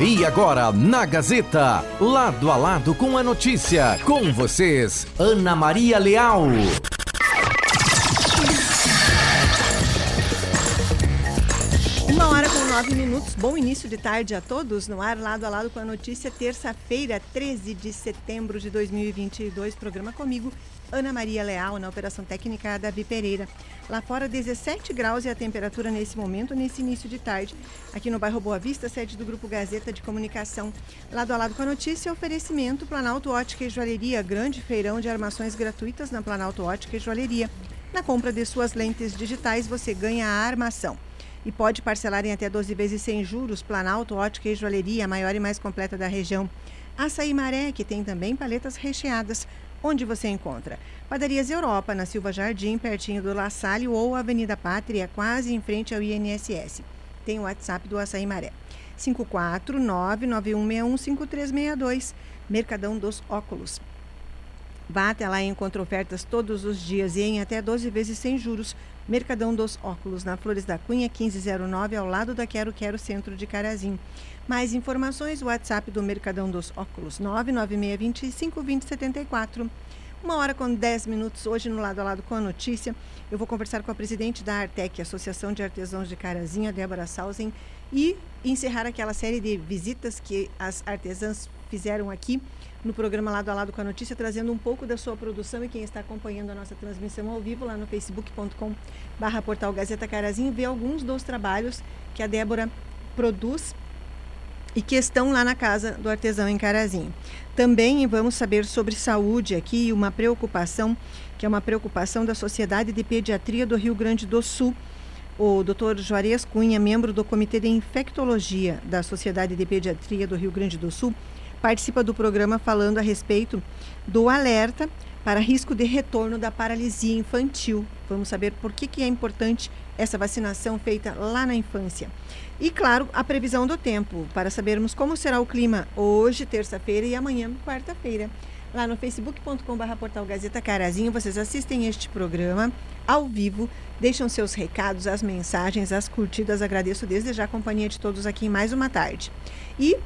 E agora, na Gazeta, lado a lado com a notícia, com vocês, Ana Maria Leal. Uma hora com nove minutos, bom início de tarde a todos, no ar, lado a lado com a notícia, terça-feira, 13 de setembro de 2022, programa comigo, Ana Maria Leal, na Operação Técnica Davi Pereira. Lá fora, 17 graus e a temperatura nesse momento, nesse início de tarde. Aqui no bairro Boa Vista, sede do Grupo Gazeta de Comunicação. Lado a lado com a notícia, oferecimento Planalto Ótica e Joalheria, grande feirão de armações gratuitas na Planalto Ótica e Joalheria. Na compra de suas lentes digitais, você ganha a armação. E pode parcelar em até 12 vezes sem juros. Planalto Ótica e Joalheria, a maior e mais completa da região. Açaí Maré, que tem também paletas recheadas onde você encontra Padarias Europa, na Silva Jardim, pertinho do La Salle, ou Avenida Pátria, quase em frente ao INSS. Tem o WhatsApp do Açaí Maré. 549-9161-5362, Mercadão dos Óculos. Vá até lá e encontre ofertas todos os dias e em até 12 vezes sem juros. Mercadão dos Óculos, na Flores da Cunha, 1509, ao lado da Quero Quero Centro de Carazim. Mais informações, WhatsApp do Mercadão dos Óculos, 99625 2074. Uma hora com 10 minutos, hoje no Lado a Lado com a notícia. Eu vou conversar com a presidente da Artec, Associação de Artesãos de Carazinha, Débora Sausen, e encerrar aquela série de visitas que as artesãs fizeram aqui no programa Lado a Lado com a Notícia, trazendo um pouco da sua produção e quem está acompanhando a nossa transmissão ao vivo lá no facebook.com barra portal Gazeta Carazinho, vê alguns dos trabalhos que a Débora produz e que estão lá na casa do artesão em Carazinho. Também vamos saber sobre saúde aqui, uma preocupação, que é uma preocupação da Sociedade de Pediatria do Rio Grande do Sul. O Dr. Juarez Cunha, membro do Comitê de Infectologia da Sociedade de Pediatria do Rio Grande do Sul, participa do programa falando a respeito do alerta para risco de retorno da paralisia infantil. Vamos saber por que, que é importante essa vacinação feita lá na infância. E, claro, a previsão do tempo, para sabermos como será o clima hoje, terça-feira, e amanhã, quarta-feira. Lá no facebook.com.br portal Gazeta Carazinho, vocês assistem este programa ao vivo, deixam seus recados, as mensagens, as curtidas. Agradeço desde já a companhia de todos aqui em mais uma tarde. E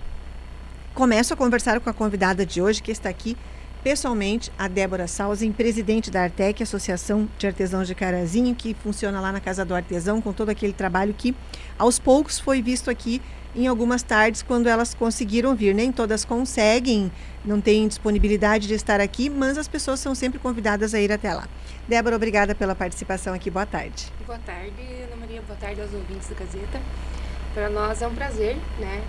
começo a conversar com a convidada de hoje, que está aqui pessoalmente a Débora Salzin, presidente da Artec, Associação de Artesãos de Carazinho, que funciona lá na Casa do Artesão, com todo aquele trabalho que aos poucos foi visto aqui em algumas tardes quando elas conseguiram vir. Nem todas conseguem, não têm disponibilidade de estar aqui, mas as pessoas são sempre convidadas a ir até lá. Débora, obrigada pela participação aqui. Boa tarde. Boa tarde, Ana Maria. Boa tarde aos ouvintes da Gazeta. Para nós é um prazer, né,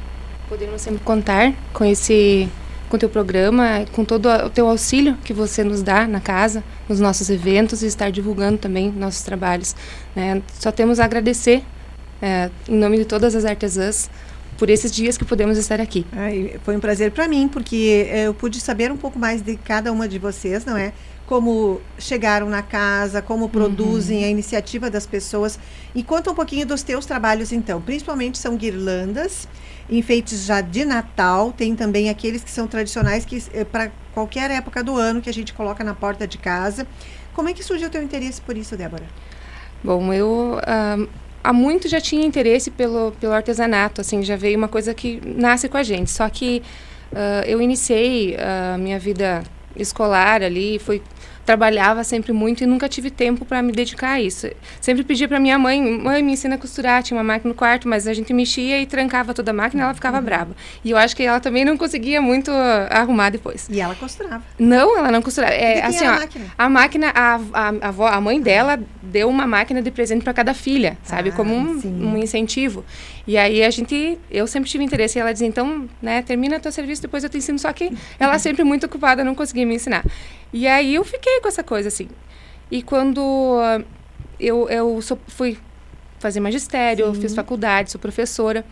podermos sempre contar com esse com o teu programa, com todo o teu auxílio que você nos dá na casa, nos nossos eventos e estar divulgando também nossos trabalhos. Né? Só temos a agradecer, é, em nome de todas as artesãs, por esses dias que podemos estar aqui. Ai, foi um prazer para mim, porque é, eu pude saber um pouco mais de cada uma de vocês, não é? Como chegaram na casa, como produzem uhum. a iniciativa das pessoas. E conta um pouquinho dos teus trabalhos, então. Principalmente são guirlandas, enfeites já de Natal, tem também aqueles que são tradicionais que é, para qualquer época do ano que a gente coloca na porta de casa. Como é que surgiu o teu interesse por isso, Débora? Bom, eu uh, há muito já tinha interesse pelo, pelo artesanato, assim, já veio uma coisa que nasce com a gente. Só que uh, eu iniciei a minha vida escolar ali, foi trabalhava sempre muito e nunca tive tempo para me dedicar a isso. Sempre pedia para minha mãe, mãe, me ensina a costurar, tinha uma máquina no quarto, mas a gente mexia e trancava toda a máquina, ela ficava uhum. brava. E eu acho que ela também não conseguia muito arrumar depois. E ela costurava? Não, ela não costurava. É, assim, ó, a máquina, a, máquina a, a, a, avó, a mãe dela deu uma máquina de presente para cada filha, sabe, ah, como um, um, incentivo. E aí a gente, eu sempre tive interesse e ela dizia, então, né, termina teu serviço, depois eu te ensino. Só que ela sempre muito ocupada, não conseguia me ensinar. E aí eu fiquei com essa coisa, assim. E quando uh, eu, eu sou, fui fazer magistério, Sim. fiz faculdade, sou professora.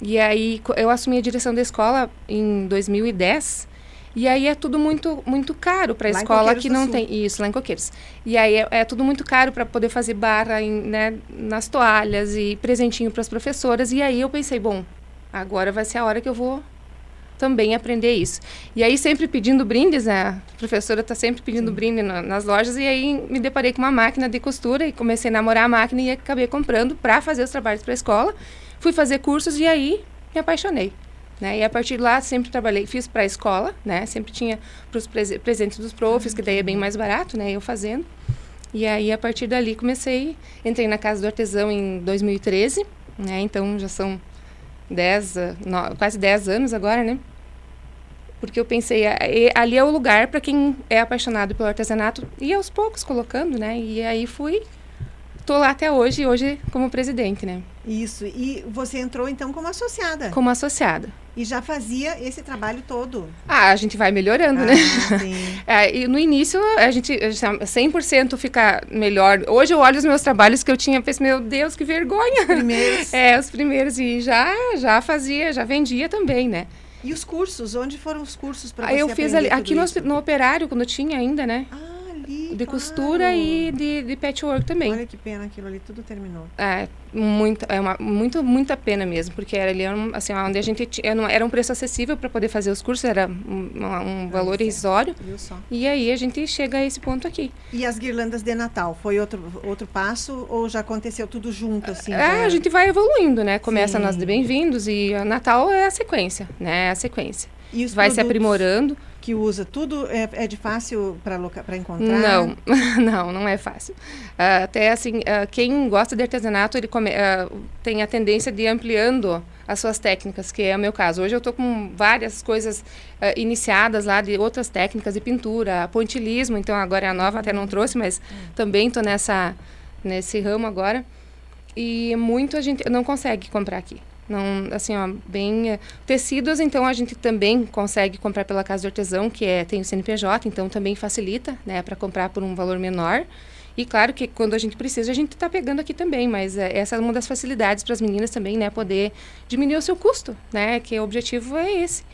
E aí eu assumi a direção da escola em 2010. E aí é tudo muito muito caro para a escola que não tem isso lá em Coqueiros. E aí é, é tudo muito caro para poder fazer barra em, né, nas toalhas e presentinho para as professoras. E aí eu pensei, bom, agora vai ser a hora que eu vou também aprender isso. E aí, sempre pedindo brindes, né? a professora está sempre pedindo Sim. brinde na, nas lojas, e aí me deparei com uma máquina de costura e comecei a namorar a máquina e acabei comprando para fazer os trabalhos para a escola. Fui fazer cursos e aí me apaixonei. Né? E a partir de lá sempre trabalhei, fiz para a escola, né? Sempre tinha para os presentes dos profs, que daí é bem mais barato, né? Eu fazendo. E aí a partir dali comecei, entrei na casa do artesão em 2013, né? Então já são 10, quase 10 anos agora, né? Porque eu pensei, ali é o lugar para quem é apaixonado pelo artesanato e aos poucos colocando, né? E aí fui Estou lá até hoje, hoje como presidente, né? Isso. E você entrou então como associada? Como associada. E já fazia esse trabalho todo? Ah, a gente vai melhorando, né? ah, né? Sim. é, e no início, a gente 100% fica melhor. Hoje eu olho os meus trabalhos que eu tinha, penso, meu Deus, que vergonha. Os primeiros. É, os primeiros. E já, já fazia, já vendia também, né? E os cursos? Onde foram os cursos para você Eu fiz ali, aqui no, no, operário, quando tinha ainda, né? Ah, de claro. costura e de, de patchwork também. Olha que pena aquilo ali, tudo terminou. É, muito, é uma, muito, muita pena mesmo, porque era ali, assim, onde a gente tinha, era um preço acessível para poder fazer os cursos, era um, um valor irrisório. E aí a gente chega a esse ponto aqui. E as guirlandas de Natal, foi outro, outro passo ou já aconteceu tudo junto, assim? É, a gente vai evoluindo, né? Começa Sim. nas de bem-vindos e Natal é a sequência, né? É a sequência. vai se aprimorando que usa tudo é, é de fácil para encontrar? Não, não, não é fácil. Uh, até assim, uh, quem gosta de artesanato, ele come, uh, tem a tendência de ir ampliando as suas técnicas, que é o meu caso. Hoje eu estou com várias coisas iniciadas lá de outras técnicas de pintura, pontilismo, então agora é a nova, até não trouxe, mas também estou nessa nesse ramo agora. E muito a gente não consegue comprar aqui. Não, assim, ó, bem... É, tecidos, então, a gente também consegue comprar pela Casa do Artesão, que é, tem o CNPJ, então também facilita, né, para comprar por um valor menor. E claro que quando a gente precisa, a gente está pegando aqui também, mas é, essa é uma das facilidades para as meninas também, né, poder diminuir o seu custo, né, que o objetivo é esse.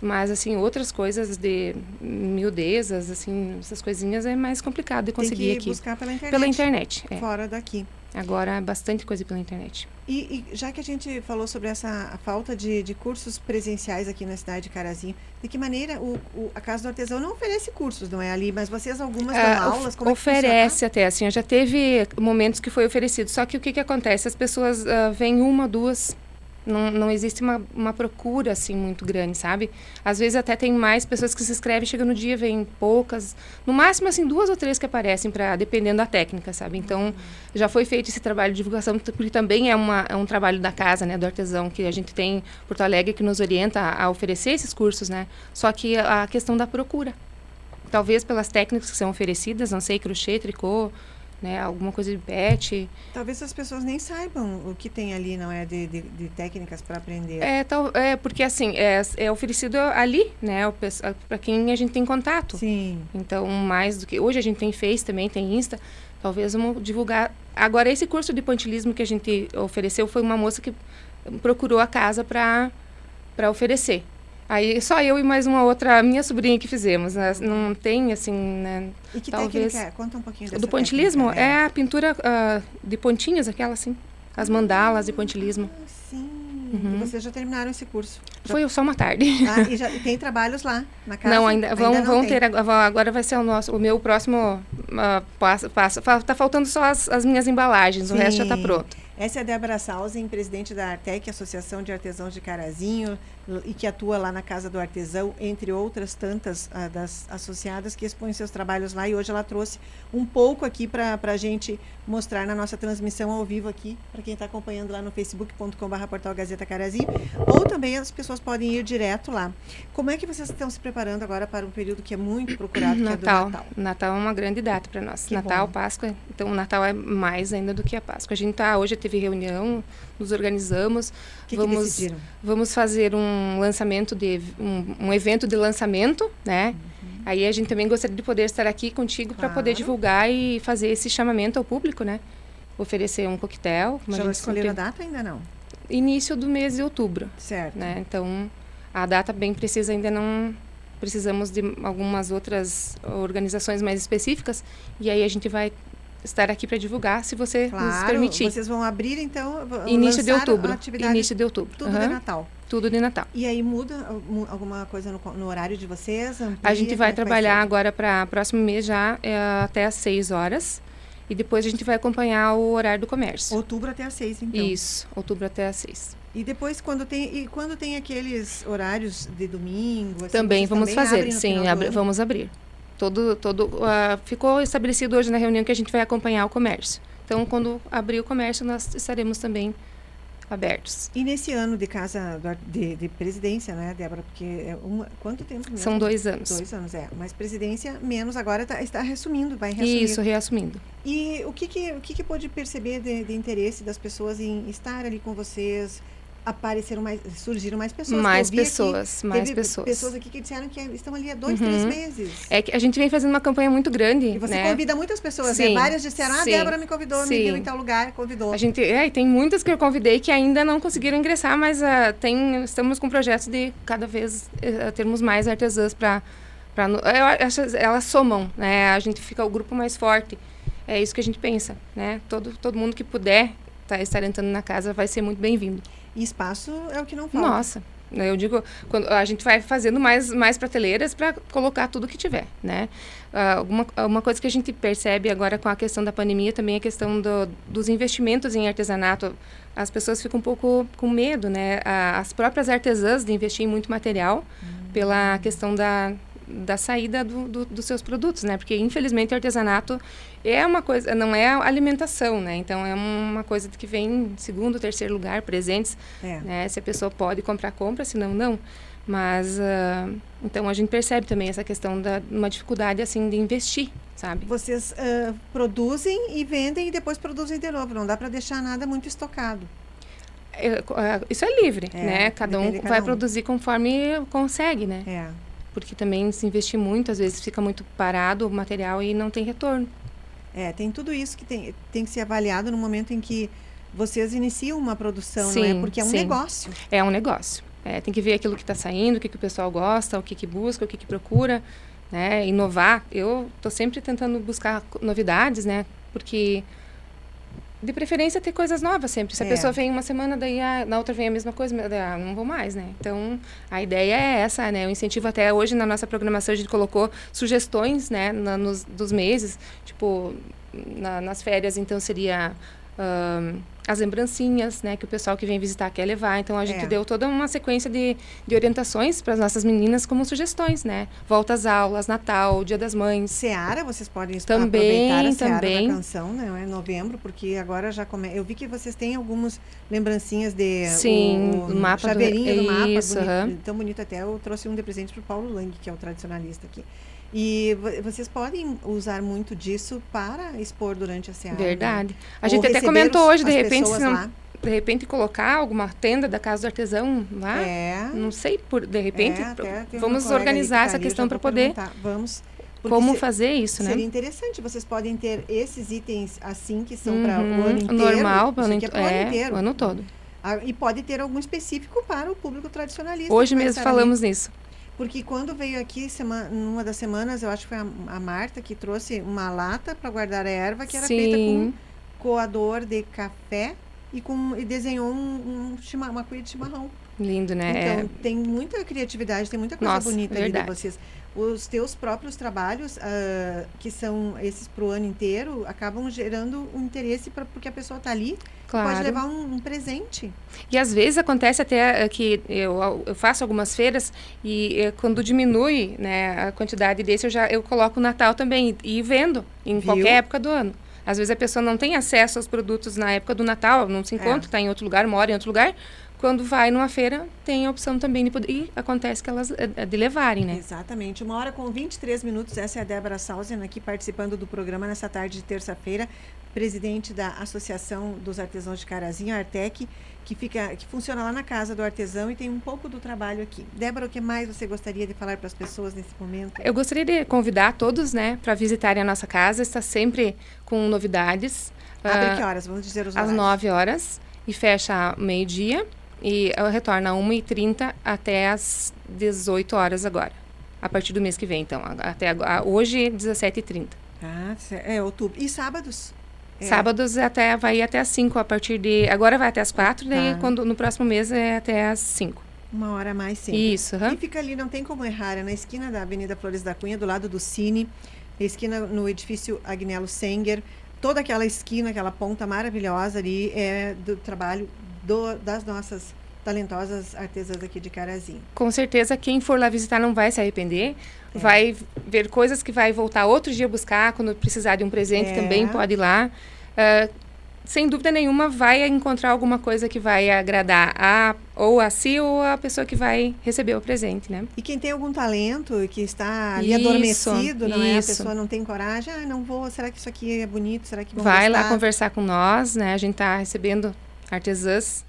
Mas, assim, outras coisas de miudezas, assim, essas coisinhas é mais complicado de conseguir Tem que aqui. buscar pela internet. Pela internet, é. Fora daqui. Agora, é bastante coisa pela internet. E, e, já que a gente falou sobre essa falta de, de, cursos presenciais aqui na cidade de Carazinho, de que maneira o, o, a Casa do Artesão não oferece cursos, não é ali? Mas vocês algumas dão ah, aulas? Como é oferece é até, assim, já teve momentos que foi oferecido. Só que o que, que acontece? As pessoas uh, vêm uma, duas não, não existe uma, uma procura assim muito grande, sabe? Às vezes até tem mais pessoas que se inscrevem, chega no dia, vem poucas, no máximo assim duas ou três que aparecem para dependendo da técnica, sabe? Então já foi feito esse trabalho de divulgação porque também é, uma, é um trabalho da casa, né, do artesão que a gente tem Porto Alegre que nos orienta a, a oferecer esses cursos, né? Só que a questão da procura, talvez pelas técnicas que são oferecidas, não sei, crochê, tricô, né? Alguma coisa de pet. Talvez as pessoas nem saibam o que tem ali, não é? De, de, de técnicas para aprender. É, tal, é, porque assim, é, é oferecido ali, né? Para quem a gente tem contato. Sim. Então, mais do que. Hoje a gente tem Face também, tem Insta. Talvez vamos divulgar. Agora, esse curso de pontilismo que a gente ofereceu foi uma moça que procurou a casa para oferecer. Aí só eu e mais uma outra minha sobrinha que fizemos. Né? Não tem assim, né? E que talvez é? Conta um pouquinho Do pontilismo técnica, é. é. a pintura uh, de pontinhas, aquela assim, as mandalas de pontilismo. Ah, sim. Uhum. E vocês já terminaram esse curso? Já... Foi só uma tarde. Ah, e, já, e tem trabalhos lá na casa? Não, ainda, vão, ainda vão ter. Agora vai ser o nosso, o meu próximo uh, passo. passo. Tá faltando só as, as minhas embalagens, Sim. o resto já está pronto. Essa é a Débora Salzen, presidente da Artec, Associação de Artesãos de Carazinho, e que atua lá na Casa do Artesão, entre outras tantas uh, das associadas que expõem seus trabalhos lá. E hoje ela trouxe um pouco aqui para a gente mostrar na nossa transmissão ao vivo aqui, para quem está acompanhando lá no facebook.com.br portal Gazeta Carazinho, ou também as pessoas podem ir direto lá. Como é que vocês estão se preparando agora para um período que é muito procurado, Natal. que é do Natal? Natal é uma grande data para nós. Que Natal, bom. Páscoa, então o Natal é mais ainda do que a Páscoa. A gente está hoje teve reunião, nos organizamos, que vamos que vamos fazer um lançamento de um, um evento de lançamento, né? Uhum. Aí a gente também gostaria de poder estar aqui contigo claro. para poder divulgar e fazer esse chamamento ao público, né? Oferecer um coquetel. Já escolheram a data ainda não? Início do mês de outubro. Certo. Né? Então, a data bem precisa ainda não precisamos de algumas outras organizações mais específicas e aí a gente vai estar aqui para divulgar, se você claro, nos permitir. Vocês vão abrir então início de outubro. Início de outubro. Tudo uhum. de Natal. Tudo de Natal. E aí muda alguma coisa no, no horário de vocês? Amplia, a gente vai trabalhar vai agora para próximo mês já é, até às 6 horas. E depois a gente vai acompanhar o horário do comércio. Outubro até às 6, então. Isso, outubro até às 6. E depois quando tem e quando tem aqueles horários de domingo, assim, também vamos também fazer, sim, abri, vamos abrir. Todo todo uh, ficou estabelecido hoje na reunião que a gente vai acompanhar o comércio. Então, quando abrir o comércio, nós estaremos também abertos. E nesse ano de casa de, de presidência, né, Débora? Porque é uma, quanto tempo mesmo? São dois anos. Dois anos, é. Mas presidência menos agora tá, está reassumindo, vai reassumir. Isso, reassumindo. E o que que, o que, que pode perceber de, de interesse das pessoas em estar ali com vocês? Apareceram mais, surgiram mais pessoas. Mais pessoas, aqui, mais pessoas. Pessoas aqui que disseram que estão ali há dois, uhum. três meses. É que a gente vem fazendo uma campanha muito grande. E você né? convida muitas pessoas, né? sim, né? Várias disseram, ah, sim, Débora me convidou, sim. me viu em tal lugar, convidou. A gente, é, tem muitas que eu convidei que ainda não conseguiram ingressar, mas uh, tem, estamos com projetos de cada vez uh, termos mais artesãs para acho elas somam, né? A gente fica o grupo mais forte. É isso que a gente pensa, né? Todo todo mundo que puder tá, estar entrando na casa vai ser muito bem-vindo. E espaço é o que não falta. Nossa, eu digo, quando a gente vai fazendo mais, mais prateleiras para colocar tudo que tiver, né? Uh, uma, uma coisa que a gente percebe agora com a questão da pandemia também é a questão do, dos investimentos em artesanato. As pessoas ficam um pouco com medo, né? as próprias artesãs de investir em muito material hum. pela questão da, da saída do, do, dos seus produtos, né? Porque infelizmente o artesanato é uma coisa, não é alimentação, né? Então é uma coisa que vem em segundo, terceiro lugar, presentes, é. né? Se a pessoa pode comprar, compra, se não, não. Mas uh, então a gente percebe também essa questão da uma dificuldade assim de investir, sabe? Vocês uh, produzem e vendem e depois produzem de novo. Não dá para deixar nada muito estocado. É, isso é livre, é, né? Cada um cada vai um. produzir conforme consegue, né? É porque também se investir muito, às vezes fica muito parado o material e não tem retorno. É, tem tudo isso que tem, tem que ser avaliado no momento em que vocês iniciam uma produção, sim, não é? Porque é um sim. negócio. É um negócio. É, tem que ver aquilo que está saindo, o que, que o pessoal gosta, o que, que busca, o que, que procura, né? Inovar. Eu estou sempre tentando buscar novidades, né? Porque de preferência ter coisas novas sempre. Se a é. pessoa vem uma semana, daí a, na outra vem a mesma coisa, ah, não vou mais, né? Então, a ideia é essa, né? O incentivo até hoje na nossa programação a gente colocou sugestões, né, na, nos, dos meses, tipo, na, nas férias, então seria as lembrancinhas, né, que o pessoal que vem visitar quer levar. Então a gente é. deu toda uma sequência de, de orientações para as nossas meninas como sugestões, né? Volta às aulas, Natal, Dia das Mães. Seara, vocês podem também, aproveitar a Seara também. da canção, né? É novembro, porque agora já come... Eu vi que vocês têm algumas lembrancinhas de Sim, o, o mapa chaveirinho do, do mapa, isso, bonito, tão bonito até. Eu trouxe um de presente para o Paulo Lang, que é o tradicionalista aqui. E vocês podem usar muito disso para expor durante a Seara. Verdade. A gente até comentou hoje, de repente, se não, de repente colocar alguma tenda da casa do artesão lá. É. Não sei, por de repente, é, vamos organizar essa questão para poder. Vamos. Como fazer isso, né? Seria interessante. Vocês podem ter esses itens assim que são uhum, para o ano inteiro. Normal, para o ano, é, ano inteiro. O ano todo. Ah, e pode ter algum específico para o público tradicionalista. Hoje mesmo falamos nisso. Porque quando veio aqui, semana, numa das semanas, eu acho que foi a, a Marta que trouxe uma lata para guardar a erva que era Sim. feita com coador de café e, com, e desenhou um, um, uma cuia de chimarrão. Lindo, né? Então, é. tem muita criatividade, tem muita coisa Nossa, bonita verdade. ali de vocês os teus próprios trabalhos, uh, que são esses para o ano inteiro, acabam gerando um interesse pra, porque a pessoa está ali claro. pode levar um, um, presente. E às vezes acontece até eh, que eu, eu faço algumas feiras e eh, quando diminui né, a quantidade desse, eu já eu coloco o Natal também e, e vendo em Viu? qualquer época do ano. Às vezes a pessoa não tem acesso aos produtos na época do Natal, não se encontra, está é. em outro lugar, mora em outro lugar quando vai numa feira, tem a opção também de poder. E acontece que elas é, de levarem, né? Exatamente. Uma hora com 23 minutos. Essa é a Débora Salzen aqui participando do programa nessa tarde de terça-feira. Presidente da Associação dos Artesãos de Carazinho, Artec, que, fica, que funciona lá na casa do artesão e tem um pouco do trabalho aqui. Débora, o que mais você gostaria de falar para as pessoas nesse momento? Eu gostaria de convidar todos, né, para visitarem a nossa casa. Está sempre com novidades. Abre uh, que horas? Vamos dizer os horários. Às 9 horas e fecha meio-dia. E ela retorna 1h30 até as 18 horas agora. A partir do mês que vem, então. Até agora, hoje, 17h30. Ah, é outubro. E sábados? É. Sábados até, vai até as 5 a partir de. Agora vai até as 4, daí tá. quando, no próximo mês é até as 5. Uma hora a mais sempre. Isso. Uhum. E fica ali, não tem como errar, é na esquina da Avenida Flores da Cunha, do lado do Cine, esquina no edifício Agnello Senger. Toda aquela esquina, aquela ponta maravilhosa ali é do trabalho do, das nossas talentosas artesãs aqui de Carazinho. Com certeza, quem for lá visitar não vai se arrepender. É. Vai ver coisas que vai voltar outro dia buscar, quando precisar de um presente é. também pode ir lá. Uh, sem dúvida nenhuma, vai encontrar alguma coisa que vai agradar a, ou a si ou a pessoa que vai receber o presente, né? E quem tem algum talento que está ali isso, adormecido, não isso. é? A pessoa não tem coragem, ah, não vou, será que isso aqui é bonito? Será que Vai gostar? lá conversar com nós, né? A gente está recebendo artesãs.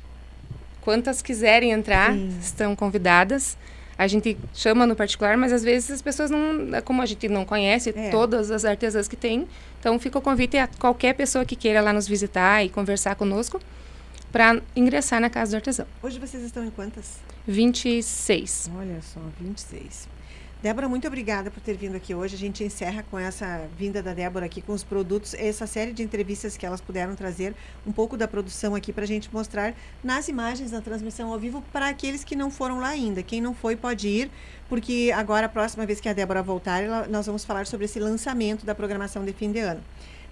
Quantas quiserem entrar, Sim. estão convidadas a gente chama no particular, mas às vezes as pessoas não, como a gente não conhece é. todas as artesãs que tem, então fica o convite a qualquer pessoa que queira lá nos visitar e conversar conosco para ingressar na casa do artesão. Hoje vocês estão em quantas? 26. Olha só, 26. Débora, muito obrigada por ter vindo aqui hoje. A gente encerra com essa vinda da Débora aqui com os produtos, essa série de entrevistas que elas puderam trazer, um pouco da produção aqui para a gente mostrar nas imagens, na transmissão ao vivo, para aqueles que não foram lá ainda. Quem não foi pode ir, porque agora, a próxima vez que a Débora voltar, ela, nós vamos falar sobre esse lançamento da programação de fim de ano.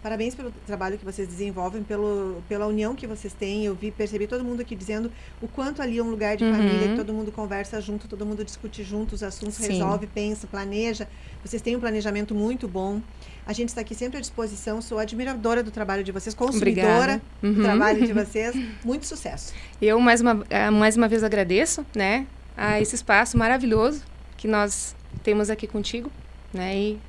Parabéns pelo trabalho que vocês desenvolvem, pelo, pela união que vocês têm. Eu vi, percebi todo mundo aqui dizendo o quanto ali é um lugar de uhum. família, que todo mundo conversa junto, todo mundo discute junto os assuntos, Sim. resolve, pensa, planeja. Vocês têm um planejamento muito bom. A gente está aqui sempre à disposição. Sou admiradora do trabalho de vocês, consumidora uhum. do trabalho de vocês. Muito sucesso. Eu mais uma, eh, mais uma vez agradeço, né, a esse espaço maravilhoso que nós temos aqui contigo, né, e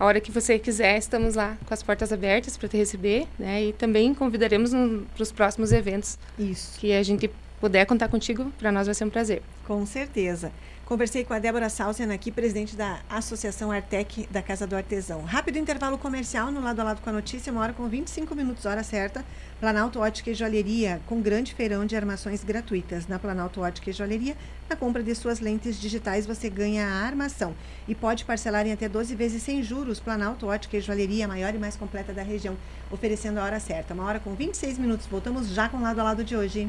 a hora que você quiser, estamos lá com as portas abertas para te receber, né? E também convidaremos para os próximos eventos. Isso. Que a gente puder contar contigo, para nós vai ser um prazer. Com certeza. Conversei com a Débora Salsian aqui, presidente da Associação Artec da Casa do Artesão. Rápido intervalo comercial no lado a lado com a notícia, uma hora com 25 minutos, hora certa. Planalto Ótica e Joalheria, com grande feirão de armações gratuitas. Na Planalto Ótica e Joalheria, na compra de suas lentes digitais, você ganha a armação e pode parcelar em até 12 vezes sem juros. Planalto Ótica e Joalheria, a maior e mais completa da região, oferecendo a hora certa. Uma hora com 26 minutos. Voltamos já com o lado a lado de hoje.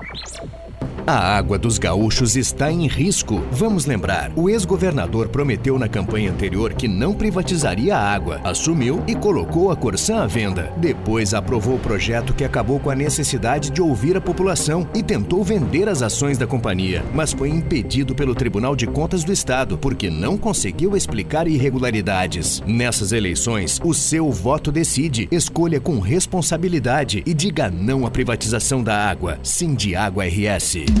A água dos gaúchos está em risco. Vamos lembrar, o ex-governador prometeu na campanha anterior que não privatizaria a água, assumiu e colocou a Corsã à venda. Depois aprovou o projeto que acabou com a necessidade de ouvir a população e tentou vender as ações da companhia, mas foi impedido pelo Tribunal de Contas do Estado porque não conseguiu explicar irregularidades. Nessas eleições, o seu voto decide. Escolha com responsabilidade e diga não à privatização da água. Sim de Água RS.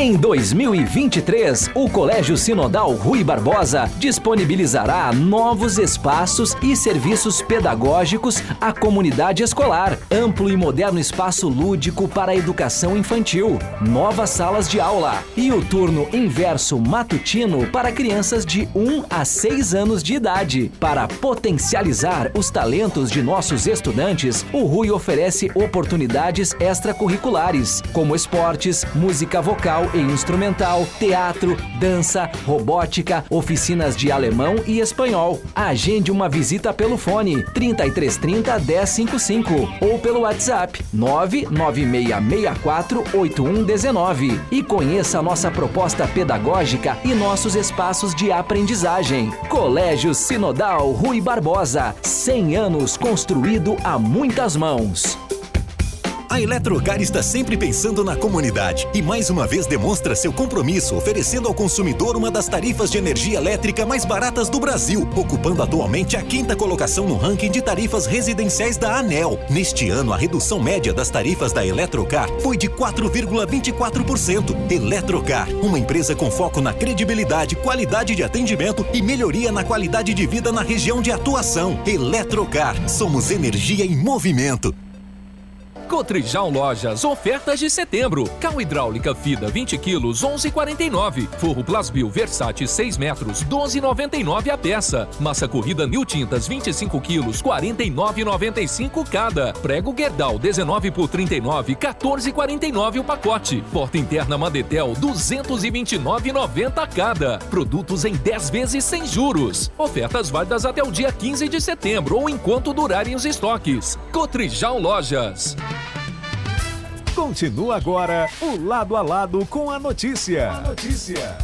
Em 2023, o Colégio Sinodal Rui Barbosa disponibilizará novos espaços e serviços pedagógicos à comunidade escolar, amplo e moderno espaço lúdico para a educação infantil, novas salas de aula e o turno inverso matutino para crianças de 1 a 6 anos de idade. Para potencializar os talentos de nossos estudantes, o Rui oferece oportunidades extracurriculares, como esportes, música vocal e instrumental, teatro, dança, robótica, oficinas de alemão e espanhol. Agende uma visita pelo fone 3330 1055 ou pelo WhatsApp 99664 8119 e conheça nossa proposta pedagógica e nossos espaços de aprendizagem. Colégio Sinodal Rui Barbosa, 100 anos construído a muitas mãos. A Eletrocar está sempre pensando na comunidade e mais uma vez demonstra seu compromisso oferecendo ao consumidor uma das tarifas de energia elétrica mais baratas do Brasil, ocupando atualmente a quinta colocação no ranking de tarifas residenciais da ANEL. Neste ano, a redução média das tarifas da Eletrocar foi de 4,24%. Eletrocar, uma empresa com foco na credibilidade, qualidade de atendimento e melhoria na qualidade de vida na região de atuação. Eletrocar, somos energia em movimento. Cotrijal Lojas, ofertas de setembro. Cal hidráulica Fida 20 quilos, 11,49. Forro Plasbil Versace 6 metros, 12,99 a peça. Massa corrida New Tintas 25 quilos, 49,95 cada. Prego Guerdal 19 por 39, 14,49 o pacote. Porta interna Madetel 229,90 cada. Produtos em 10 vezes sem juros. Ofertas válidas até o dia 15 de setembro ou enquanto durarem os estoques. Cotrijal Lojas. Continua agora o lado a lado com a notícia. A notícia.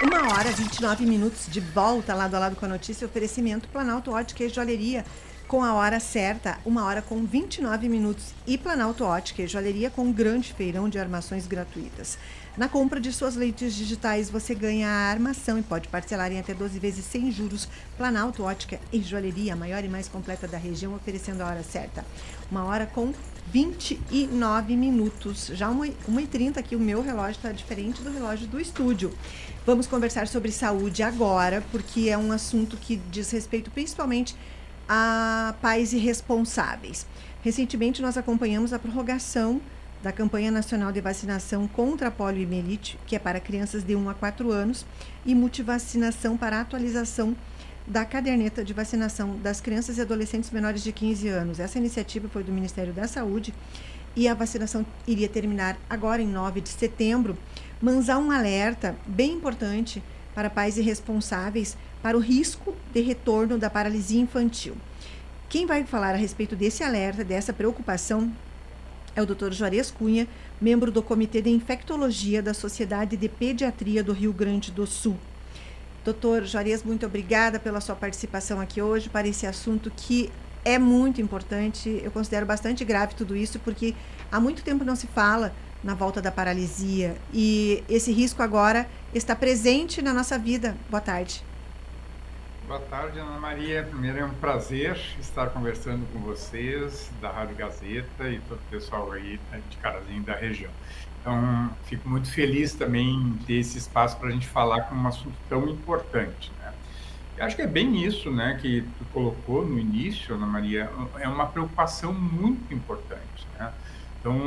Uma hora e 29 minutos de volta lado a lado com a notícia. Oferecimento Planalto Ótica e Joalheria com a hora certa, uma hora com 29 minutos. E Planalto Ótica e Joalheria com um grande feirão de armações gratuitas. Na compra de suas lentes digitais, você ganha a armação e pode parcelar em até 12 vezes sem juros. Planalto Ótica e Joalheria, a maior e mais completa da região, oferecendo a hora certa. Uma hora com 29 minutos. Já 1h30 aqui, o meu relógio está diferente do relógio do estúdio. Vamos conversar sobre saúde agora, porque é um assunto que diz respeito principalmente a pais irresponsáveis. Recentemente, nós acompanhamos a prorrogação da campanha nacional de vacinação contra a poliomielite, que é para crianças de 1 a 4 anos, e multivacinação para atualização da caderneta de vacinação das crianças e adolescentes menores de 15 anos. Essa iniciativa foi do Ministério da Saúde e a vacinação iria terminar agora em 9 de setembro, mas há um alerta bem importante para pais irresponsáveis para o risco de retorno da paralisia infantil. Quem vai falar a respeito desse alerta, dessa preocupação, é o Dr. Juarez Cunha, membro do Comitê de Infectologia da Sociedade de Pediatria do Rio Grande do Sul. Doutor Juarez, muito obrigada pela sua participação aqui hoje para esse assunto que é muito importante. Eu considero bastante grave tudo isso, porque há muito tempo não se fala na volta da paralisia e esse risco agora está presente na nossa vida. Boa tarde. Boa tarde, Ana Maria. Primeiro é um prazer estar conversando com vocês da Rádio Gazeta e todo o pessoal aí de Carazinho da região. Então, fico muito feliz também de ter esse espaço para a gente falar com um assunto tão importante. Né? Eu acho que é bem isso né, que tu colocou no início, Ana Maria, é uma preocupação muito importante. Né? Então,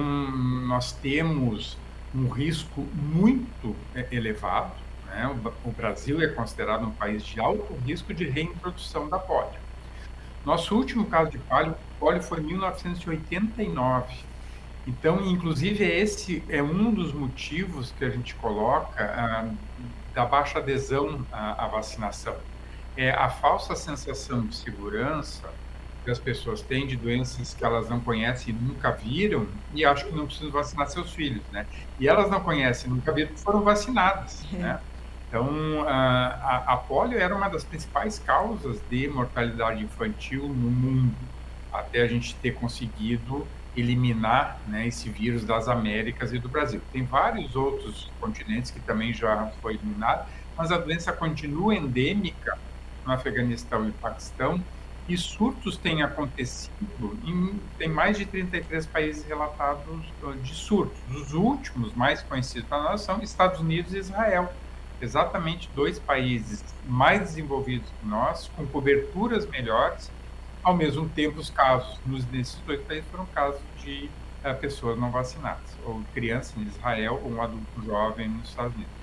nós temos um risco muito é, elevado né? O, Brasil é considerado um país de alto risco de reintrodução da polio. Nosso último caso de polio, polio foi em 1989. Então, inclusive, esse é um dos motivos que a gente coloca ah, da baixa adesão à, à vacinação. É a falsa sensação de segurança que as pessoas têm de doenças que elas não conhecem e nunca viram e acham que não precisam vacinar seus filhos, né? E elas não conhecem, nunca viram, foram vacinadas, é. né? Então, a, a, polio era uma das principais causas de mortalidade infantil no mundo, até a gente ter conseguido eliminar né, esse vírus das Américas e do Brasil. Tem vários outros continentes que também já foi eliminado, mas a doença continua endêmica no Afeganistão e Paquistão, e surtos têm acontecido em tem mais de 33 países relatados de surtos. Os últimos mais conhecidos para nós são Estados Unidos e Israel exatamente dois países mais desenvolvidos que nós, com coberturas melhores, ao mesmo tempo os casos nesses dois países foram casos de uh, pessoas não vacinadas, ou crianças em Israel, ou um adulto jovem nos Estados Unidos.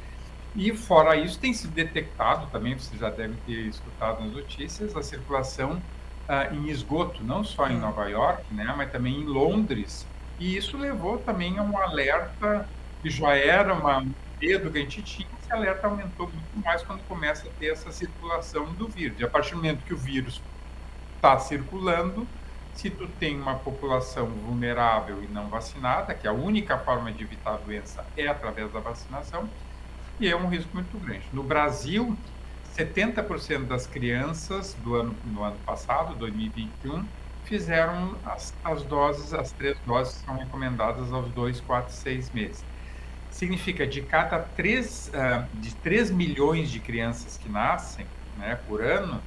E fora isso, tem sido detectado também, você já deve ter escutado nas notícias, a circulação uh, em esgoto, não só em Nova York, né, mas também em Londres. E isso levou também a um alerta que já era uma medo que a gente tinha, esse alerta aumentou muito mais quando começa a ter essa circulação do vírus. E a partir do momento que o vírus está circulando, se tu tem uma população vulnerável e não vacinada, que a única forma de evitar a doença é através da vacinação, e é um risco muito grande. No Brasil, 70% das crianças do ano, no ano passado, 2021, fizeram as, as doses, as três doses são recomendadas aos 2, 4, 6 meses significa de cada 3, uh, de 3 milhões de crianças que nascem né, por ano,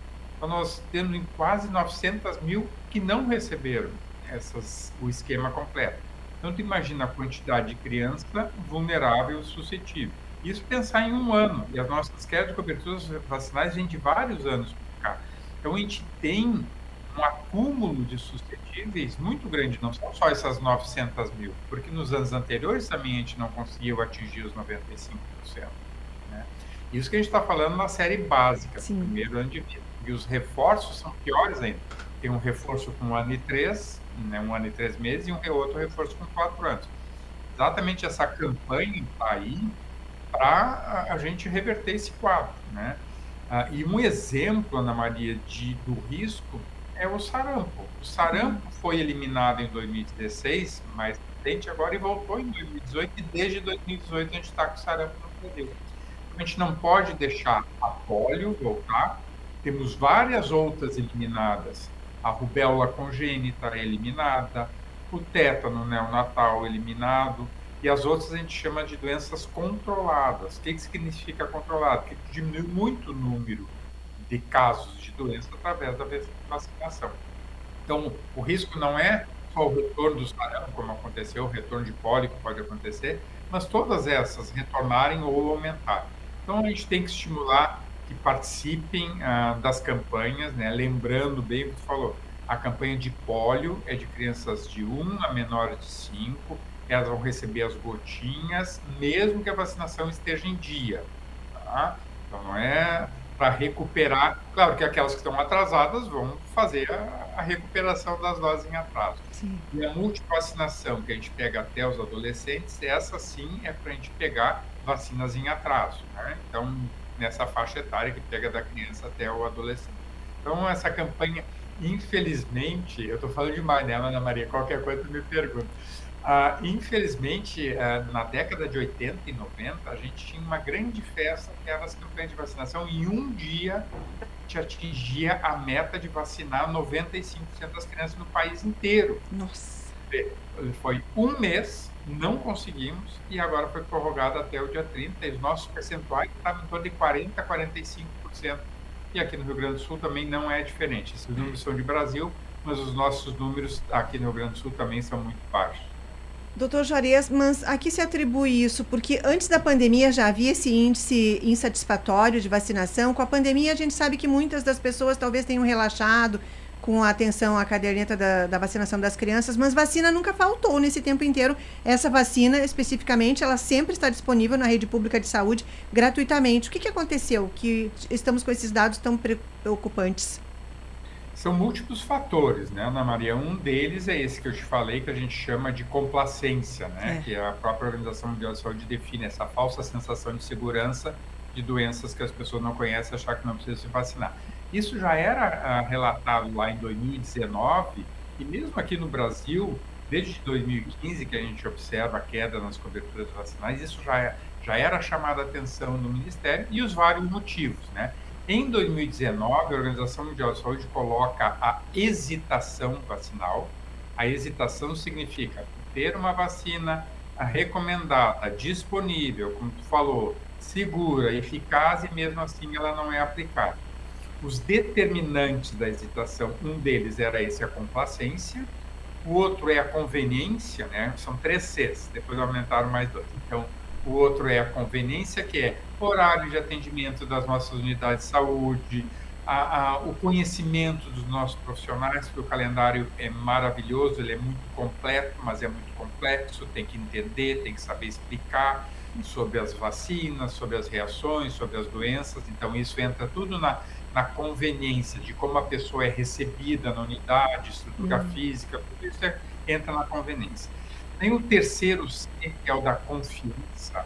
nós temos quase 900 mil que não receberam essas, o esquema completo. Então, tu imagina a quantidade de criança vulnerável suscetível. Isso pensar em um ano. E as nossas quedas de coberturas vacinais vêm de vários anos para cá. Então, a gente tem um acúmulo de suscetíveis muito grande, não são só essas 900 mil, porque nos anos anteriores também a gente não conseguiu atingir os 95%. Né? Isso que a gente está falando na série básica, Sim. primeiro ano de vida. E os reforços são piores ainda. Tem um reforço com um ano e três, né, um ano e três meses, e um outro reforço com quatro anos. Exatamente essa campanha está aí para a gente reverter esse quadro. Né? Ah, e um exemplo, Ana Maria, de, do risco é o sarampo. O sarampo foi eliminado em 2016, mas recente agora e voltou em 2018, e desde 2018 a gente está com sarampo no Brasil. A gente não pode deixar a polio voltar, temos várias outras eliminadas. A rubéola congênita é eliminada, o tétano neonatal eliminado, e as outras a gente chama de doenças controladas. O que, que significa controlado? Que diminui muito o número de casos de doença através da vacinação. Então, o risco não é só o retorno do sarampo, como aconteceu, o retorno de pólipo pode acontecer, mas todas essas retornarem ou aumentar. Então, a gente tem que estimular que participem ah, das campanhas, né? lembrando bem o que tu falou, a campanha de pólio é de crianças de 1 a menores de 5, elas vão receber as gotinhas, mesmo que a vacinação esteja em dia. Tá? Então, não é para recuperar. Claro que aquelas que estão atrasadas vão fazer a, a recuperação das doses em atraso. Sim. E a multivacinação que a gente pega até os adolescentes, essa sim é para a gente pegar vacinas em atraso. Né? Então, nessa faixa etária que pega da criança até o adolescente. Então, essa campanha, infelizmente, eu estou falando demais, né, Ana Maria? Qualquer coisa me pergunta. Ah, infelizmente, ah, na década de 80 e 90, a gente tinha uma grande festa que era as campanhas de vacinação. Em um dia, a gente atingia a meta de vacinar 95% das crianças no país inteiro. Nossa! Foi um mês, não conseguimos, e agora foi prorrogado até o dia 30, e os nossos percentuais estavam em torno de 40% a 45%. E aqui no Rio Grande do Sul também não é diferente. Esses números são de Brasil, mas os nossos números aqui no Rio Grande do Sul também são muito baixos. Doutor Juarez, mas a que se atribui isso? Porque antes da pandemia já havia esse índice insatisfatório de vacinação. Com a pandemia, a gente sabe que muitas das pessoas talvez tenham relaxado com a atenção à caderneta da, da, vacinação das crianças, mas vacina nunca faltou nesse tempo inteiro. Essa vacina, especificamente, ela sempre está disponível na rede pública de saúde gratuitamente. O que, que aconteceu que estamos com esses dados tão preocupantes? São múltiplos fatores, né, Ana Maria? Um deles é esse que eu te falei, que a gente chama de complacência, né? É. Que a própria Organização Mundial de Saúde define essa falsa sensação de segurança de doenças que as pessoas não conhecem, achar que não precisam se vacinar. Isso já era ah, relatado lá em 2019 e mesmo aqui no Brasil, desde 2015 que a gente observa a queda nas coberturas vacinais, isso já, é, já era chamada a atenção no Ministério e os vários motivos, né? Em 2019, a Organização Mundial de Saúde coloca a hesitação vacinal. A hesitação significa ter uma vacina recomendada, disponível, como tu falou, segura, eficaz e mesmo assim ela não é aplicada. Os determinantes da hesitação, um deles era esse a complacência, o outro é a conveniência, né? São três Cs, depois aumentaram mais dois. Então, o outro é a conveniência, que é horário de atendimento das nossas unidades de saúde, a, a, o conhecimento dos nossos profissionais, porque o calendário é maravilhoso, ele é muito completo, mas é muito complexo, tem que entender, tem que saber explicar sobre as vacinas, sobre as reações, sobre as doenças, então isso entra tudo na, na conveniência de como a pessoa é recebida na unidade, estrutura uhum. física, tudo isso é, entra na conveniência. Tem o terceiro C, que é o da confiança.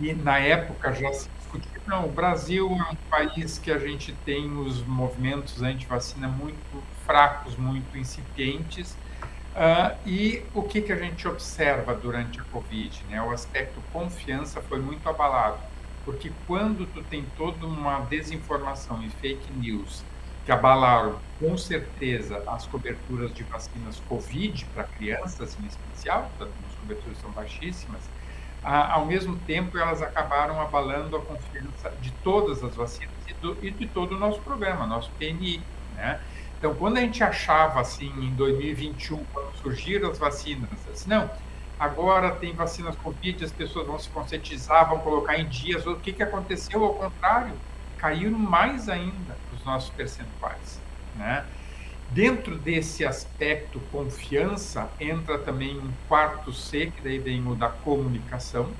E na época já se discutia, não, o Brasil é um país que a gente tem os movimentos anti-vacina muito fracos, muito incipientes. Uh, e o que, que a gente observa durante a Covid? Né? O aspecto confiança foi muito abalado, porque quando tu tem toda uma desinformação e fake news que abalaram com certeza as coberturas de vacinas Covid para crianças em especial, as coberturas são baixíssimas, ao mesmo tempo elas acabaram abalando a confiança de todas as vacinas e, do, e de todo o nosso programa, nosso PNI. Né? Então, quando a gente achava assim, em 2021, quando surgiram as vacinas, assim, não, agora tem vacinas Covid, as pessoas vão se conscientizar, vão colocar em dias, o que, que aconteceu? Ao contrário, caíram mais ainda os nossos percentuais, né? Dentro desse aspecto confiança, entra também um quarto C, que daí vem o da comunicação.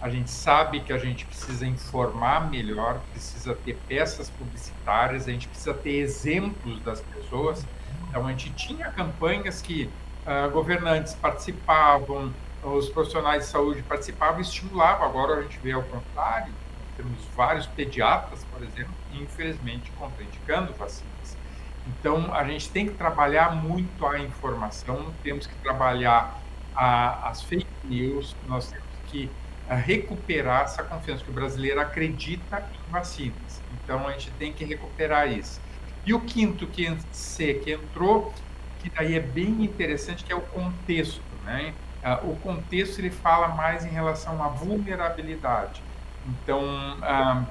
A gente sabe que a gente precisa informar melhor, precisa ter peças publicitárias, a gente precisa ter exemplos das pessoas. Então, a gente tinha campanhas que uh, governantes participavam, os profissionais de saúde participavam e estimulavam. Agora a gente vê ao contrário, temos vários pediatras, por exemplo, infelizmente contraindicando vacinas. Então, a gente tem que trabalhar muito a informação, temos que trabalhar a, as fake news, nós temos que a, recuperar essa confiança, que o brasileiro acredita em vacinas. Então, a gente tem que recuperar isso. E o quinto que, que entrou, que daí é bem interessante, que é o contexto. Né? O contexto ele fala mais em relação à vulnerabilidade. Então, ah,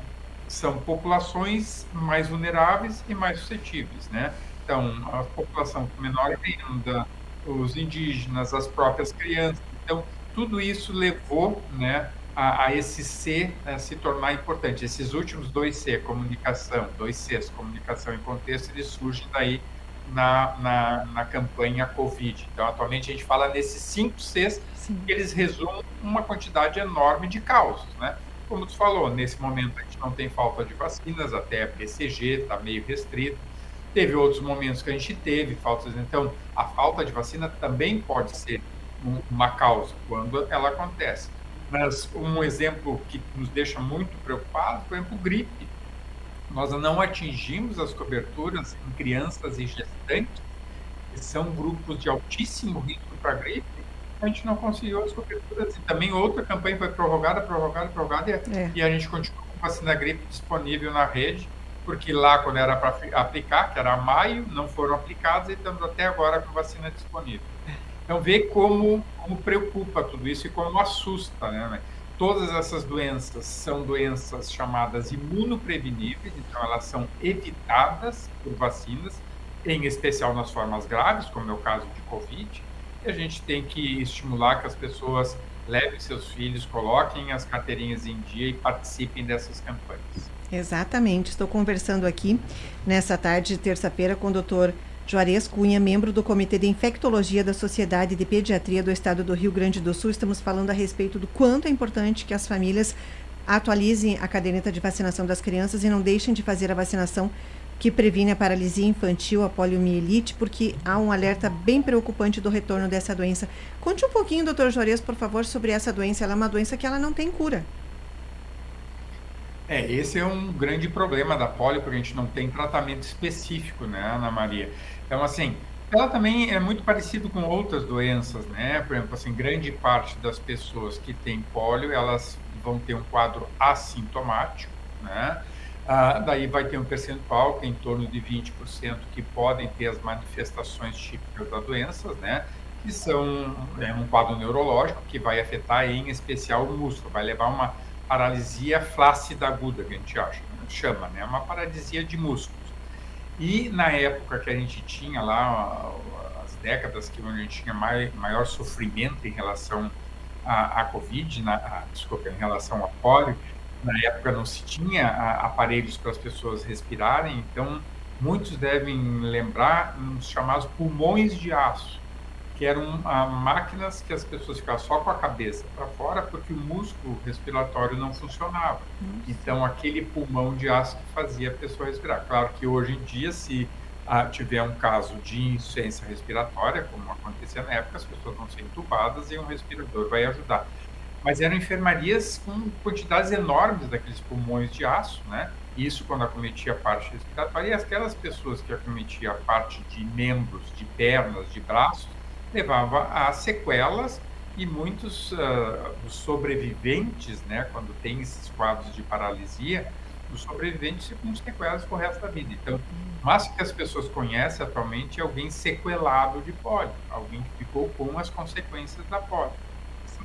são populações mais vulneráveis e mais suscetíveis, né? Então, a população com menor renda, os indígenas, as próprias crianças. Então, tudo isso levou, né, a, a esse C a se tornar importante. Esses últimos dois C, comunicação, dois Cs, comunicação e contexto, eles surgem daí na, na, na campanha Covid. Então, atualmente a gente fala nesses cinco Cs, Sim. que eles resumem uma quantidade enorme de causas, né? como tu falou, nesse momento a gente não tem falta de vacinas, até a BCG está meio restrito. Teve outros momentos que a gente teve faltas. Então, a falta de vacina também pode ser uma causa quando ela acontece. Mas um exemplo que nos deixa muito preocupados, por exemplo, gripe. Nós não atingimos as coberturas em crianças e gestantes, que são grupos de altíssimo risco para gripe, a gente não conseguiu as coberturas. E também outra campanha foi prorrogada, prorrogada, prorrogada, e, é. e a gente continuou com vacina gripe disponível na rede, porque lá, quando era para aplicar, que era maio, não foram aplicados e estamos até agora com vacina disponível. Então, vê como, como preocupa tudo isso e como assusta, né? Todas essas doenças são doenças chamadas imunopreveníveis, então elas são evitadas por vacinas, em especial nas formas graves, como é o caso de Covid, e a gente tem que estimular que as pessoas levem seus filhos, coloquem as carteirinhas em dia e participem dessas campanhas. Exatamente. Estou conversando aqui nessa tarde de terça-feira com o doutor Juarez Cunha, membro do Comitê de Infectologia da Sociedade de Pediatria do Estado do Rio Grande do Sul. Estamos falando a respeito do quanto é importante que as famílias atualizem a caderneta de vacinação das crianças e não deixem de fazer a vacinação que previne a paralisia infantil, a poliomielite, porque há um alerta bem preocupante do retorno dessa doença. Conte um pouquinho, doutor Juarez, por favor, sobre essa doença. Ela é uma doença que ela não tem cura. É, esse é um grande problema da polio, porque a gente não tem tratamento específico, né, Ana Maria? Então, assim, ela também é muito parecido com outras doenças, né? Por exemplo, assim, grande parte das pessoas que têm polio, elas vão ter um quadro assintomático, né? Ah, daí vai ter um percentual, que é em torno de 20%, que podem ter as manifestações típicas da doença, né? Que são é, um quadro neurológico que vai afetar em especial o músculo, vai levar uma paralisia flácida aguda, que a gente acha, chama, né? Uma paralisia de músculos. E na época que a gente tinha lá, as décadas que a gente tinha mai, maior sofrimento em relação à, à Covid, na, a, desculpa, em relação à polio, na época não se tinha aparelhos para as pessoas respirarem, então muitos devem lembrar os chamados pulmões de aço, que eram ah, máquinas que as pessoas ficavam só com a cabeça para fora porque o músculo respiratório não funcionava. Nossa. Então aquele pulmão de aço que fazia a pessoa respirar. Claro que hoje em dia, se ah, tiver um caso de insuficiência respiratória, como acontecia na época, as pessoas vão ser entubadas e um respirador vai ajudar mas eram enfermarias com quantidades enormes daqueles pulmões de aço, né? Isso quando acometia a parte respiratória, e aquelas pessoas que acometiam a parte de membros, de pernas, de braços, levava a sequelas e muitos uh, dos sobreviventes, né, quando tem esses quadros de paralisia, os sobreviventes ficam sequelas por resto da vida. Então, o máximo que as pessoas conhecem atualmente é alguém sequelado de pólio, alguém que ficou com as consequências da pólio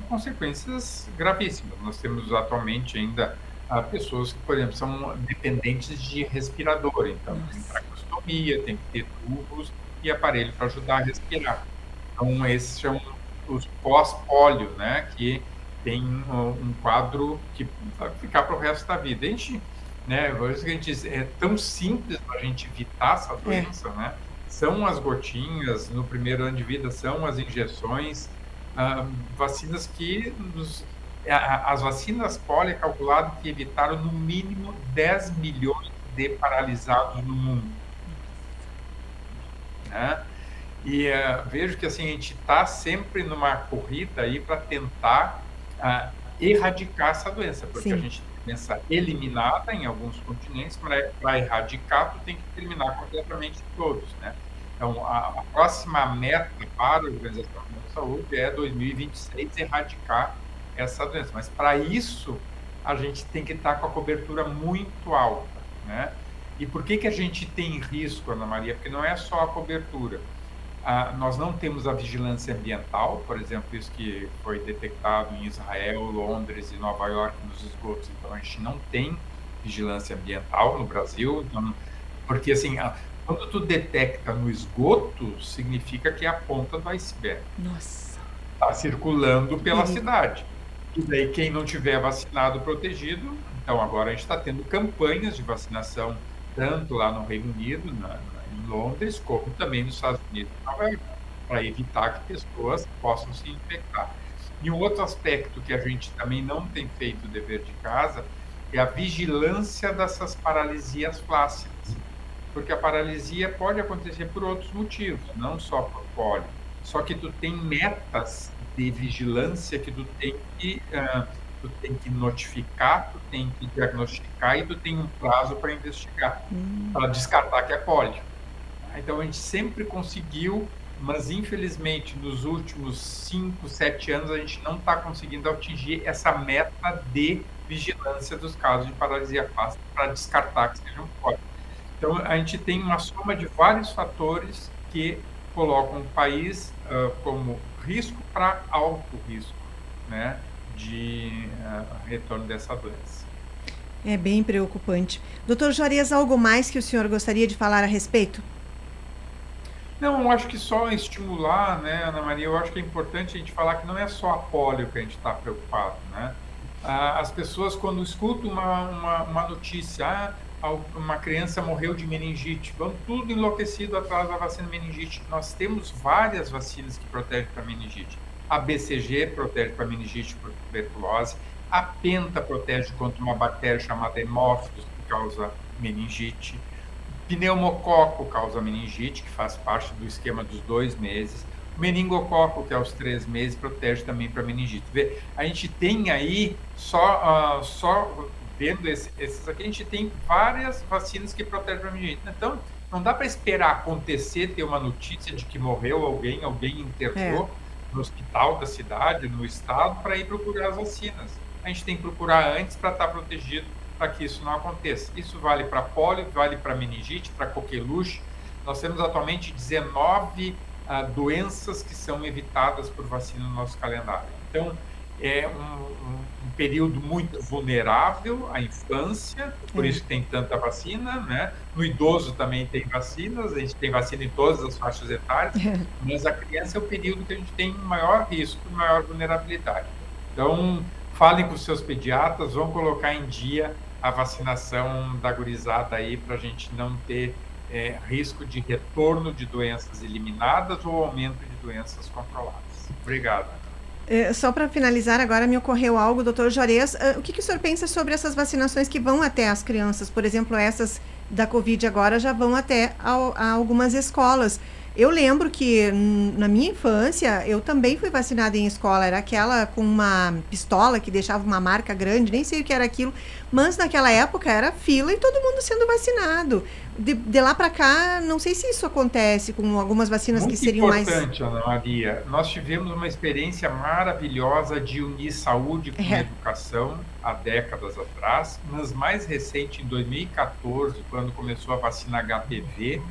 consequências gravíssimas. Nós temos atualmente ainda ah, pessoas que, por exemplo, são dependentes de respirador, então Nossa. tem tracostomia, tem que ter tubos e aparelho para ajudar a respirar. Então, esses são os pós-pólio, né, que tem um, um, quadro que vai ficar para o resto da vida. A gente, né, a gente diz, é tão simples a gente evitar essa é. doença, é. né? são as gotinhas no primeiro ano de vida, são as injeções, ah, vacinas que nos, as vacinas polio é calculado que evitaram no mínimo 10 milhões de paralisados no mundo. Né? E uh, vejo que assim a gente está sempre numa corrida aí para tentar uh, erradicar essa doença, porque Sim. a gente tem doença eliminada em alguns continentes, para erradicar, tu tem que eliminar completamente todos, né? Então, a, a próxima meta para a Organização Mundial da Saúde é 2026 erradicar essa doença. Mas para isso, a gente tem que estar tá com a cobertura muito alta, né? E por que, que a gente tem risco, Ana Maria? Porque não é só a cobertura. Ah, nós não temos a vigilância ambiental, por exemplo, isso que foi detectado em Israel, Londres e Nova York nos esgotos. Então, a gente não tem vigilância ambiental no Brasil, então, porque assim, quando tu detecta no esgoto, significa que é a ponta do iceberg. Nossa. Está circulando pela cidade. E daí, quem não tiver vacinado, protegido, então agora a gente está tendo campanhas de vacinação, tanto lá no Reino Unido, na, Londres, como também nos Estados Unidos para evitar que pessoas possam se infectar. E um outro aspecto que a gente também não tem feito o dever de casa é a vigilância dessas paralisias flácidas. Porque a paralisia pode acontecer por outros motivos, não só por pólio. Só que tu tem metas de vigilância que tu tem que, uh, tu tem que notificar, tu tem que diagnosticar e tu tem um prazo para investigar, hum. para descartar que é pólio. Então a gente sempre conseguiu, mas infelizmente nos últimos 5, 7 anos a gente não está conseguindo atingir essa meta de vigilância dos casos de paralisia fácil para descartar que sejam fortes. Então a gente tem uma soma de vários fatores que colocam o país uh, como risco para alto risco né, de uh, retorno dessa doença. É bem preocupante. Doutor Juarez, algo mais que o senhor gostaria de falar a respeito? Não, eu acho que só estimular, né, Ana Maria, eu acho que é importante a gente falar que não é só a polio que a gente está preocupado, né? Ah, as pessoas, quando escutam uma, uma, uma notícia, ah, uma criança morreu de meningite, vão tudo enlouquecido atrás da vacina meningite. Nós temos várias vacinas que protegem para meningite. A BCG protege para meningite por tuberculose, a Penta protege contra uma bactéria chamada hemófilos, que causa meningite. Pneumococo causa meningite, que faz parte do esquema dos dois meses. O meningococo, que é aos três meses, protege também para meningite. Vê, a gente tem aí, só, uh, só vendo esse, esses aqui, a gente tem várias vacinas que protegem para meningite. Então, não dá para esperar acontecer, ter uma notícia de que morreu alguém, alguém internou é. no hospital da cidade, no estado, para ir procurar as vacinas. A gente tem que procurar antes para estar tá protegido para que isso não aconteça. Isso vale para polio, vale para meningite, para coqueluche. Nós temos atualmente 19 ah, doenças que são evitadas por vacina no nosso calendário. Então, é um, um, um, período muito vulnerável à infância, por isso tem tanta vacina, né? No idoso também tem vacinas, a gente tem vacina em todas as faixas etárias, é. mas a criança é o período que a gente tem maior risco, maior vulnerabilidade. Então, falem com seus pediatras, vão colocar em dia a vacinação da gurizada aí para a gente não ter é, risco de retorno de doenças eliminadas ou aumento de doenças controladas. Obrigado. É, só para finalizar, agora me ocorreu algo, doutor Juarez. Uh, o que, que o senhor pensa sobre essas vacinações que vão até as crianças? Por exemplo, essas da Covid agora já vão até a, a algumas escolas. Eu lembro que na minha infância eu também fui vacinada em escola. Era aquela com uma pistola que deixava uma marca grande, nem sei o que era aquilo. Mas naquela época era fila e todo mundo sendo vacinado. De, de lá para cá, não sei se isso acontece com algumas vacinas Muito que seriam mais. importante, Ana Maria. Nós tivemos uma experiência maravilhosa de unir saúde com é. educação há décadas atrás, mas mais recente, em 2014, quando começou a vacina HPV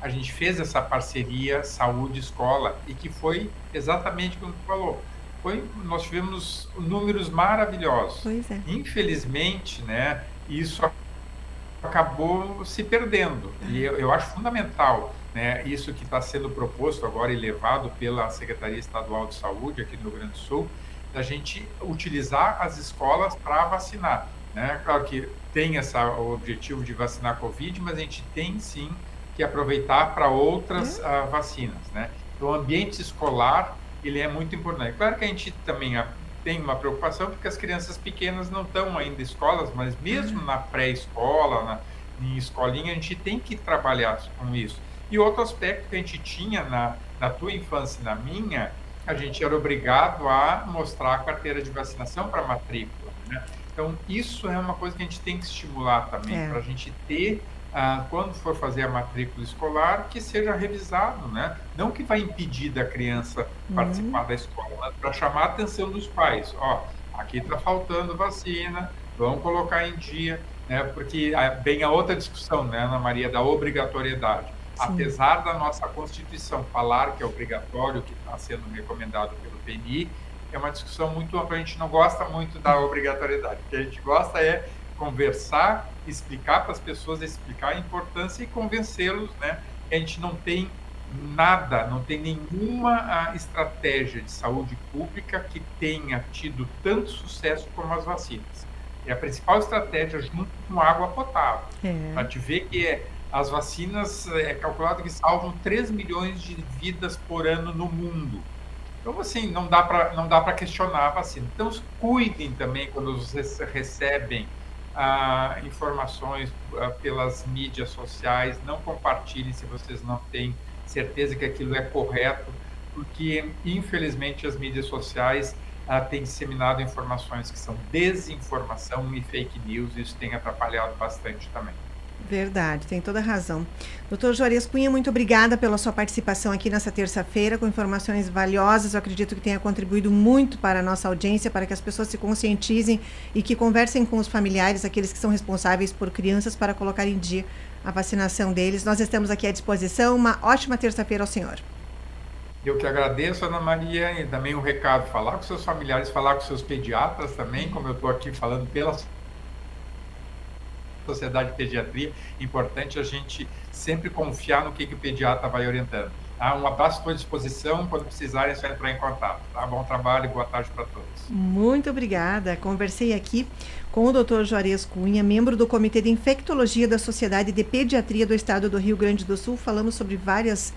a gente fez essa parceria saúde-escola e que foi exatamente como tu falou. Foi, nós tivemos números maravilhosos. É. Infelizmente, né, isso acabou se perdendo. E eu, eu acho fundamental né, isso que está sendo proposto agora e levado pela Secretaria Estadual de Saúde aqui no Rio Grande do Sul, da gente utilizar as escolas para vacinar. Né? Claro que tem essa, o objetivo de vacinar a Covid, mas a gente tem sim que aproveitar para outras uh, vacinas, né? Então, o ambiente escolar, ele é muito importante. Claro que a gente também tem uma preocupação porque as crianças pequenas não estão ainda em escolas, mas mesmo na pré-escola, na, em escolinha, a gente tem que trabalhar com isso. E outro aspecto que a gente tinha na, na tua infância e na minha, a gente era obrigado a mostrar a carteira de vacinação para matrícula. Né? Então, isso é uma coisa que a gente tem que estimular também, é. para a gente ter, ah, quando for fazer a matrícula escolar, que seja revisado, né? Não que vai impedir da criança uhum. participar da escola, mas para chamar a atenção dos pais. Ó, aqui está faltando vacina, vamos colocar em dia, né? Porque vem a outra discussão, né, Ana Maria, da obrigatoriedade. Sim. Apesar da nossa Constituição falar que é obrigatório, que está sendo recomendado pelo PNI, é uma discussão muito ampla. A gente não gosta muito da obrigatoriedade. O que a gente gosta é conversar, explicar para as pessoas, explicar a importância e convencê-los, né? Que a gente não tem nada, não tem nenhuma ah, estratégia de saúde pública que tenha tido tanto sucesso como as vacinas. É a principal estratégia junto com água potável. É. Para te ver que é, as vacinas é calculado que salvam 3 milhões de vidas por ano no mundo. Então, assim, não dá para não dá para questionar a vacina. Então, cuidem também quando vocês recebem ah, informações ah, pelas mídias sociais, não compartilhem se vocês não têm certeza que aquilo é correto, porque infelizmente as mídias sociais ah, têm disseminado informações que são desinformação e fake news, e isso tem atrapalhado bastante também. Verdade, tem toda a razão. Doutor Juarez Cunha, muito obrigada pela sua participação aqui nessa terça-feira, com informações valiosas. Eu acredito que tenha contribuído muito para a nossa audiência, para que as pessoas se conscientizem e que conversem com os familiares, aqueles que são responsáveis por crianças, para colocar em dia a vacinação deles. Nós estamos aqui à disposição. Uma ótima terça-feira ao senhor. Eu que agradeço, Ana Maria, e também o um recado: falar com seus familiares, falar com seus pediatras também, como eu estou aqui falando pelas Sociedade de Pediatria, importante a gente sempre confiar no que, que o pediatra vai orientando. Tá? Um abraço, estou à disposição. Quando precisarem, é só entrar em contato. Tá? Bom trabalho e boa tarde para todos. Muito obrigada. Conversei aqui com o Dr. Juarez Cunha, membro do Comitê de Infectologia da Sociedade de Pediatria do Estado do Rio Grande do Sul. Falamos sobre várias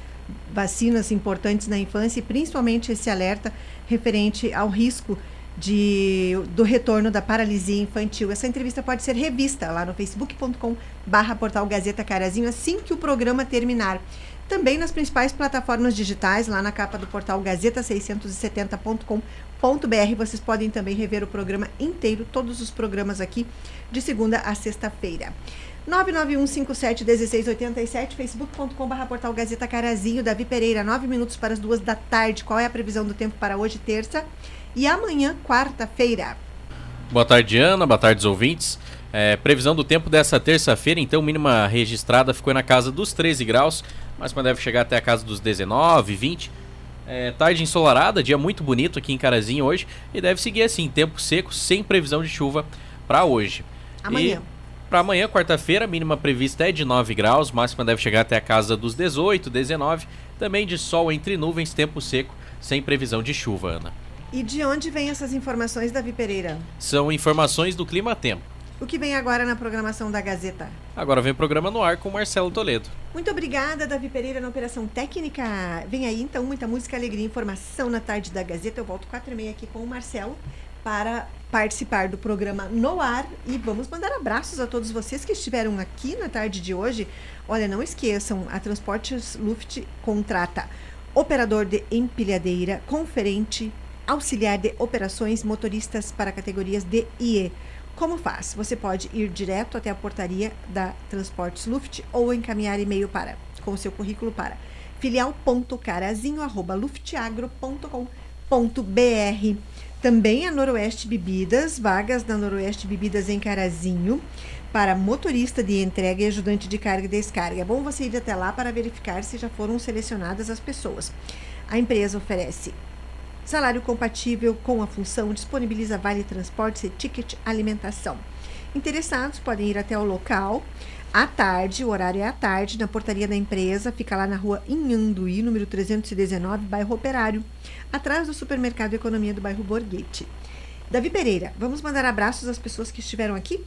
vacinas importantes na infância e principalmente esse alerta referente ao risco de, do retorno da paralisia infantil. Essa entrevista pode ser revista lá no facebook.com barra portal Gazeta Carazinho assim que o programa terminar. Também nas principais plataformas digitais, lá na capa do portal gazeta670.com.br, vocês podem também rever o programa inteiro, todos os programas aqui, de segunda a sexta-feira. 991571687, facebook.com.br portal Gazeta Carazinho, Davi Pereira, 9 minutos para as duas da tarde. Qual é a previsão do tempo para hoje, terça? E amanhã, quarta-feira. Boa tarde, Ana. Boa tarde, ouvintes. É, previsão do tempo dessa terça-feira, então, mínima registrada ficou na casa dos 13 graus, mas deve chegar até a casa dos 19, 20. É, tarde ensolarada, dia muito bonito aqui em Carazinho hoje, e deve seguir assim, tempo seco, sem previsão de chuva para hoje. Amanhã. Para amanhã, quarta-feira, mínima prevista é de 9 graus, máxima deve chegar até a casa dos 18, 19. Também de sol entre nuvens, tempo seco, sem previsão de chuva, Ana. E de onde vêm essas informações, Davi Pereira? São informações do Clima Tempo. O que vem agora na programação da Gazeta? Agora vem o programa no ar com Marcelo Toledo. Muito obrigada, Davi Pereira, na Operação Técnica. Vem aí, então, muita música, alegria, informação na tarde da Gazeta. Eu volto quatro e meia aqui com o Marcelo para participar do programa no ar e vamos mandar abraços a todos vocês que estiveram aqui na tarde de hoje. Olha, não esqueçam, a Transportes Luft contrata operador de empilhadeira, conferente, auxiliar de operações motoristas para categorias D e E. Como faz? Você pode ir direto até a portaria da Transportes Luft ou encaminhar e-mail para com seu currículo para filial.carazinho@luftagro.com.br. Também a Noroeste Bebidas, vagas da Noroeste Bebidas em Carazinho para motorista de entrega e ajudante de carga e descarga. É bom você ir até lá para verificar se já foram selecionadas as pessoas. A empresa oferece Salário compatível com a função disponibiliza vale transportes e ticket alimentação. Interessados podem ir até o local à tarde, o horário é à tarde, na portaria da empresa, fica lá na rua Inhanduí, número 319, bairro Operário, atrás do supermercado Economia do bairro Borghetti. Davi Pereira, vamos mandar abraços às pessoas que estiveram aqui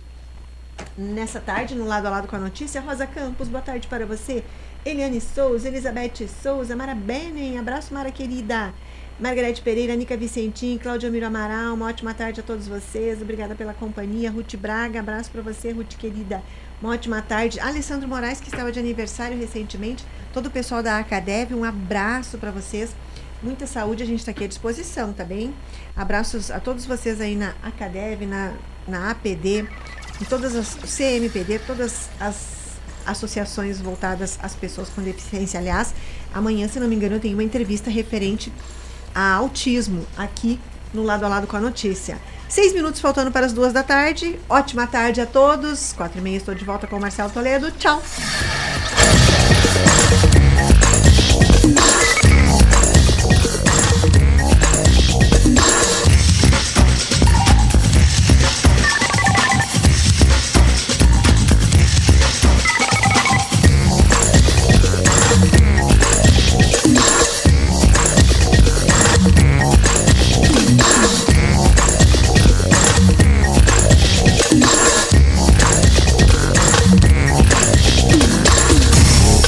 nessa tarde, no lado a lado com a notícia. Rosa Campos, boa tarde para você. Eliane Souza, Elizabeth Souza, Mara Benen, abraço Mara querida. Margarete Pereira, Nica Vicentim, Cláudia Miro Amaral, uma ótima tarde a todos vocês. Obrigada pela companhia. Ruth Braga, abraço para você, Ruth querida. Uma ótima tarde. Alessandro Moraes, que estava de aniversário recentemente. Todo o pessoal da Acadev, um abraço para vocês. Muita saúde, a gente está aqui à disposição, tá bem? Abraços a todos vocês aí na Acadev, na, na APD, em todas as CMPD, todas as associações voltadas às pessoas com deficiência. Aliás, amanhã, se não me engano, tenho uma entrevista referente a autismo aqui no lado a lado com a notícia. Seis minutos faltando para as duas da tarde. Ótima tarde a todos. Quatro e meia estou de volta com o Marcelo Toledo. Tchau.